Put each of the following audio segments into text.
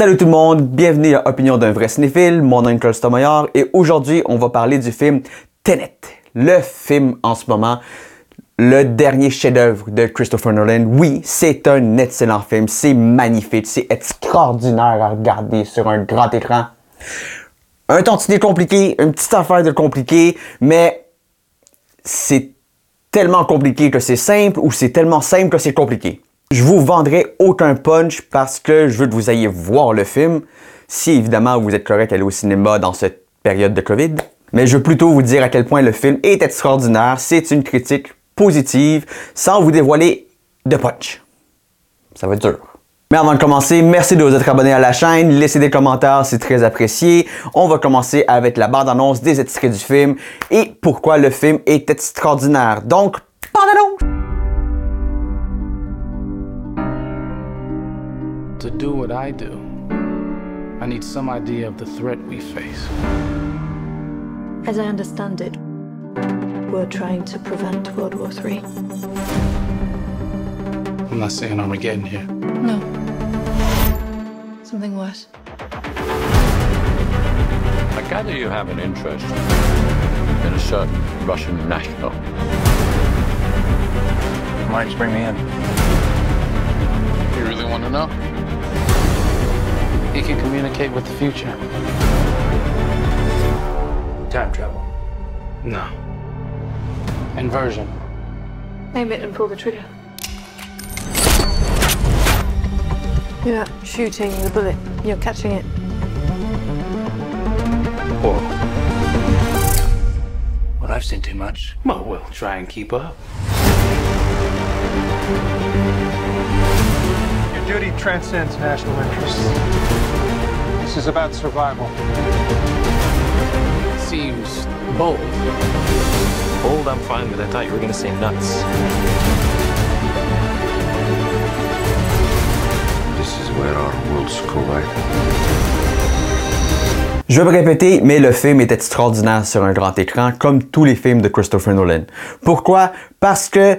Salut tout le monde, bienvenue à Opinion d'un vrai cinéphile, mon nom est et aujourd'hui on va parler du film Tenet, le film en ce moment, le dernier chef-d'œuvre de Christopher Nolan. Oui, c'est un excellent film, c'est magnifique, c'est extraordinaire à regarder sur un grand écran. Un tantinet compliqué, une petite affaire de compliqué, mais c'est tellement compliqué que c'est simple ou c'est tellement simple que c'est compliqué. Je vous vendrai aucun punch parce que je veux que vous ayez voir le film, si évidemment vous êtes correct à aller au cinéma dans cette période de COVID. Mais je veux plutôt vous dire à quel point le film est extraordinaire, c'est une critique positive, sans vous dévoiler de punch. Ça va être dur. Mais avant de commencer, merci de vous être abonné à la chaîne, laissez des commentaires, c'est très apprécié. On va commencer avec la bande-annonce des extraits du film et pourquoi le film est extraordinaire. Donc, bande-annonce! To do what I do, I need some idea of the threat we face. As I understand it, we're trying to prevent World War III. I'm not saying Armageddon here. No. Something worse. I gather you have an interest in a certain Russian national. Why don't bring me in? You really want to know? He can communicate with the future. Time travel. No. Inversion. Aim it and pull the trigger. You're not shooting the bullet, you're catching it. Whoa. Well, I've seen too much. Well, we'll try and keep up. Your duty transcends national interests. This is about survival. Seems bold. Old, I'm fine with. I thought you were gonna say nuts. This is where our worlds collide. Je vais me répéter, mais le film est extraordinaire sur un grand écran, comme tous les films de Christopher Nolan. Pourquoi? Parce que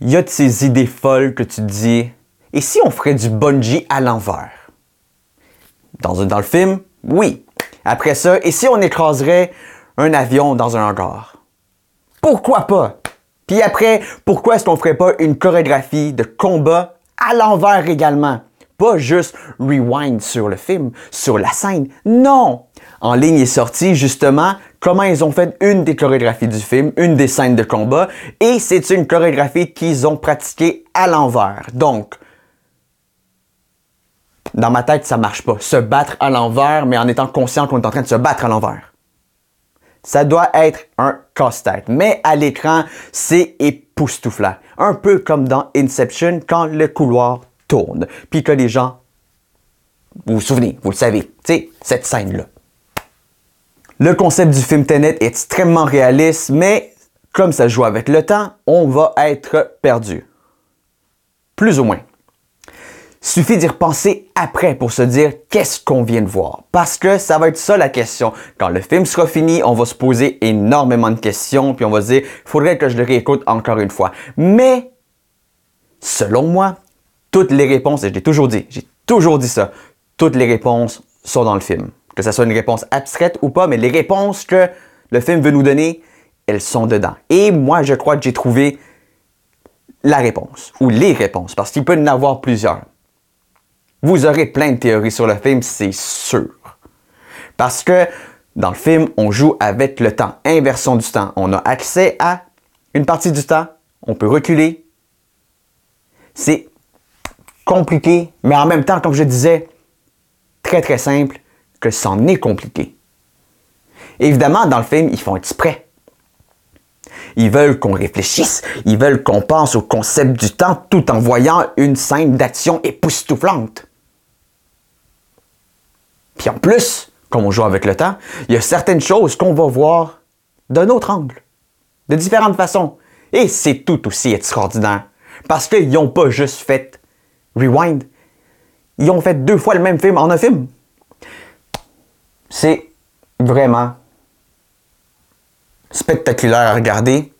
il y a de ces idées folles que tu te dis, et si on ferait du bungee à l'envers? Dans, le film, oui. Après ça, et si on écraserait un avion dans un hangar? Pourquoi pas? Puis après, pourquoi est-ce qu'on ferait pas une chorégraphie de combat à l'envers également? Pas juste rewind sur le film, sur la scène. Non! En ligne est sorti justement comment ils ont fait une des chorégraphies du film, une des scènes de combat, et c'est une chorégraphie qu'ils ont pratiquée à l'envers. Donc, dans ma tête, ça marche pas. Se battre à l'envers, mais en étant conscient qu'on est en train de se battre à l'envers. Ça doit être un casse-tête. Mais à l'écran, c'est époustouflant. Un peu comme dans Inception quand le couloir tourne. Puis que les gens. Vous vous souvenez, vous le savez, tu cette scène-là. Le concept du film Tenet est extrêmement réaliste, mais comme ça joue avec le temps, on va être perdu. Plus ou moins. Suffit d'y repenser après pour se dire qu'est-ce qu'on vient de voir. Parce que ça va être ça la question. Quand le film sera fini, on va se poser énormément de questions, puis on va se dire, faudrait que je le réécoute encore une fois. Mais, selon moi, toutes les réponses, et je l'ai toujours dit, j'ai toujours dit ça, toutes les réponses sont dans le film. Que ce soit une réponse abstraite ou pas, mais les réponses que le film veut nous donner, elles sont dedans. Et moi, je crois que j'ai trouvé la réponse, ou les réponses, parce qu'il peut en avoir plusieurs. Vous aurez plein de théories sur le film, c'est sûr. Parce que dans le film, on joue avec le temps, inversion du temps. On a accès à une partie du temps, on peut reculer. C'est compliqué, mais en même temps, comme je disais, très très simple, que c'en est compliqué. Évidemment, dans le film, ils font exprès. Ils veulent qu'on réfléchisse, ils veulent qu'on pense au concept du temps tout en voyant une scène d'action époustouflante. Puis en plus, comme on joue avec le temps, il y a certaines choses qu'on va voir d'un autre angle, de différentes façons. Et c'est tout aussi extraordinaire. Parce qu'ils n'ont pas juste fait Rewind, ils ont fait deux fois le même film en un film. C'est vraiment spectaculaire à regarder.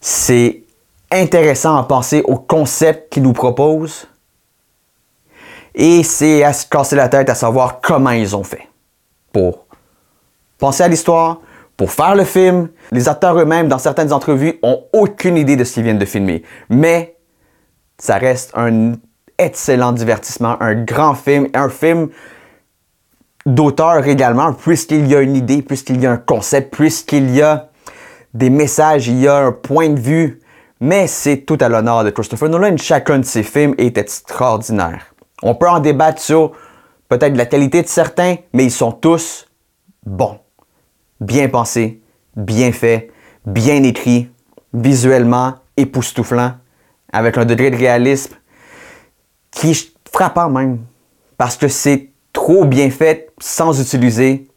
C'est intéressant à penser au concept qu'ils nous proposent. Et c'est à se casser la tête à savoir comment ils ont fait. Pour penser à l'histoire, pour faire le film. Les acteurs eux-mêmes, dans certaines entrevues, ont aucune idée de ce qu'ils viennent de filmer. Mais ça reste un excellent divertissement, un grand film, un film d'auteur également, puisqu'il y a une idée, puisqu'il y a un concept, puisqu'il y a des messages, il y a un point de vue. Mais c'est tout à l'honneur de Christopher Nolan. Chacun de ses films est extraordinaire. On peut en débattre sur peut-être la qualité de certains, mais ils sont tous bons. Bien pensés, bien faits, bien écrits, visuellement époustouflants, avec un degré de réalisme qui est frappant même. Parce que c'est trop bien fait sans utiliser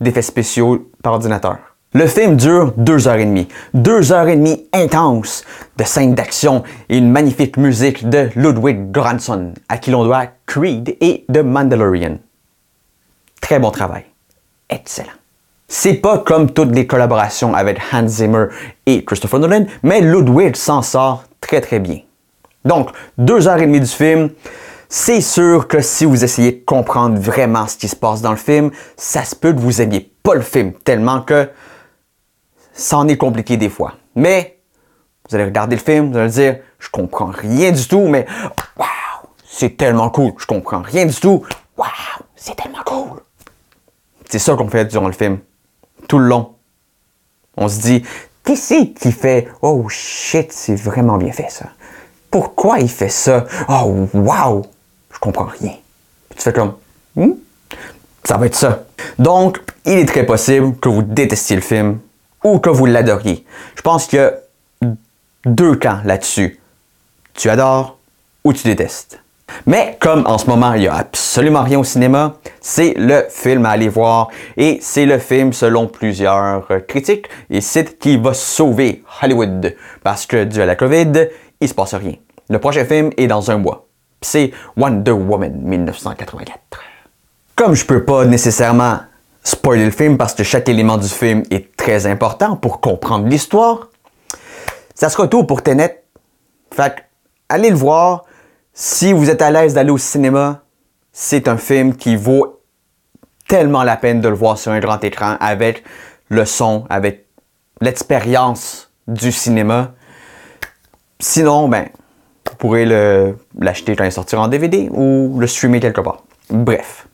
d'effets spéciaux par ordinateur. Le film dure deux heures et demie. Deux heures et demie intenses de scènes d'action et une magnifique musique de Ludwig Göransson, à qui l'on doit Creed et The Mandalorian. Très bon travail. Excellent. C'est pas comme toutes les collaborations avec Hans Zimmer et Christopher Nolan, mais Ludwig s'en sort très très bien. Donc, deux heures et demie du film, c'est sûr que si vous essayez de comprendre vraiment ce qui se passe dans le film, ça se peut que vous aimiez pas le film tellement que ça en est compliqué des fois. Mais vous allez regarder le film, vous allez dire, je comprends rien du tout, mais waouh, c'est tellement cool. Je comprends rien du tout. Waouh, c'est tellement cool. C'est ça qu'on fait durant le film, tout le long. On se dit, qui c'est qui fait, oh shit, c'est vraiment bien fait ça. Pourquoi il fait ça? Oh wow, je comprends rien. tu fais comme, hmm? ça va être ça. Donc, il est très possible que vous détestiez le film ou que vous l'adoriez. Je pense qu'il y a deux camps là-dessus. Tu adores ou tu détestes. Mais comme en ce moment, il n'y a absolument rien au cinéma, c'est le film à aller voir et c'est le film selon plusieurs critiques et sites qui va sauver Hollywood parce que dû à la COVID, il se passe rien. Le prochain film est dans un mois. C'est Wonder Woman 1984. Comme je peux pas nécessairement spoiler le film parce que chaque élément du film est très important pour comprendre l'histoire, ça sera tout pour Tenet. Fait allez le voir. Si vous êtes à l'aise d'aller au cinéma, c'est un film qui vaut tellement la peine de le voir sur un grand écran avec le son, avec l'expérience du cinéma. Sinon, ben, vous pourrez l'acheter quand il sortira en DVD ou le streamer quelque part. Bref.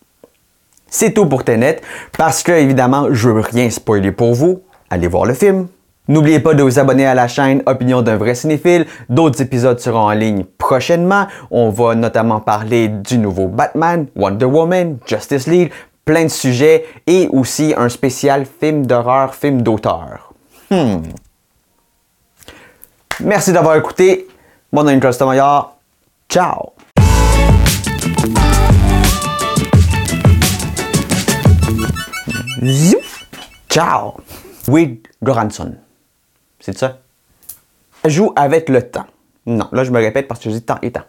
C'est tout pour Tenet, parce que évidemment, je veux rien spoiler pour vous. Allez voir le film. N'oubliez pas de vous abonner à la chaîne Opinion d'un vrai cinéphile. D'autres épisodes seront en ligne prochainement. On va notamment parler du nouveau Batman, Wonder Woman, Justice League, plein de sujets et aussi un spécial film d'horreur, film d'auteur. Hmm. Merci d'avoir écouté. Mon nom est Ciao! Ciao! Wig Goranson. C'est ça? Joue avec le temps. Non, là je me répète parce que je dis temps et temps.